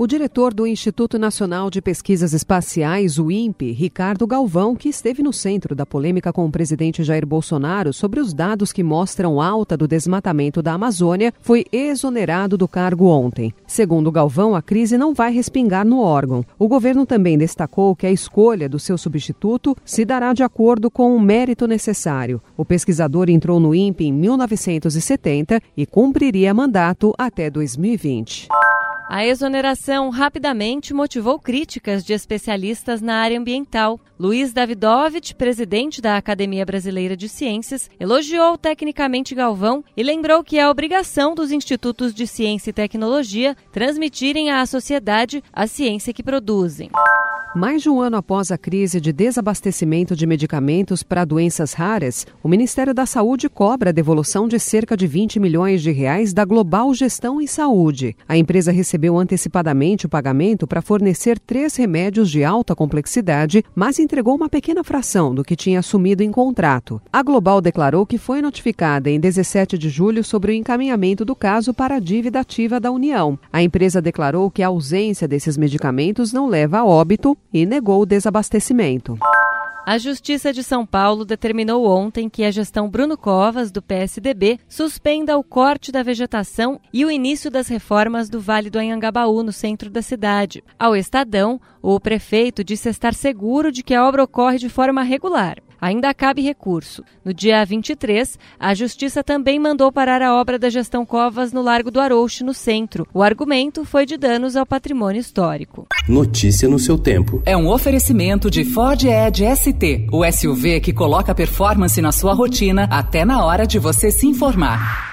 O diretor do Instituto Nacional de Pesquisas Espaciais, o INPE, Ricardo Galvão, que esteve no centro da polêmica com o presidente Jair Bolsonaro sobre os dados que mostram alta do desmatamento da Amazônia, foi exonerado do cargo ontem. Segundo Galvão, a crise não vai respingar no órgão. O governo também destacou que a escolha do seu substituto se dará de acordo com o mérito necessário. O pesquisador entrou no INPE em 1970 e cumpriria mandato até 2020. A exoneração rapidamente motivou críticas de especialistas na área ambiental. Luiz Davidovich, presidente da Academia Brasileira de Ciências, elogiou tecnicamente Galvão e lembrou que é obrigação dos institutos de ciência e tecnologia transmitirem à sociedade a ciência que produzem. Mais de um ano após a crise de desabastecimento de medicamentos para doenças raras, o Ministério da Saúde cobra a devolução de cerca de 20 milhões de reais da Global Gestão em Saúde. A empresa recebeu antecipadamente o pagamento para fornecer três remédios de alta complexidade, mas entregou uma pequena fração do que tinha assumido em contrato. A Global declarou que foi notificada em 17 de julho sobre o encaminhamento do caso para a dívida ativa da União. A empresa declarou que a ausência desses medicamentos não leva a óbito e negou o desabastecimento. A Justiça de São Paulo determinou ontem que a gestão Bruno Covas, do PSDB, suspenda o corte da vegetação e o início das reformas do Vale do Anhangabaú, no centro da cidade. Ao Estadão, o prefeito disse estar seguro de que a obra ocorre de forma regular ainda cabe recurso. No dia 23, a Justiça também mandou parar a obra da gestão Covas no Largo do Arouche, no centro. O argumento foi de danos ao patrimônio histórico. Notícia no seu tempo. É um oferecimento de Ford Edge ST, o SUV que coloca performance na sua rotina até na hora de você se informar.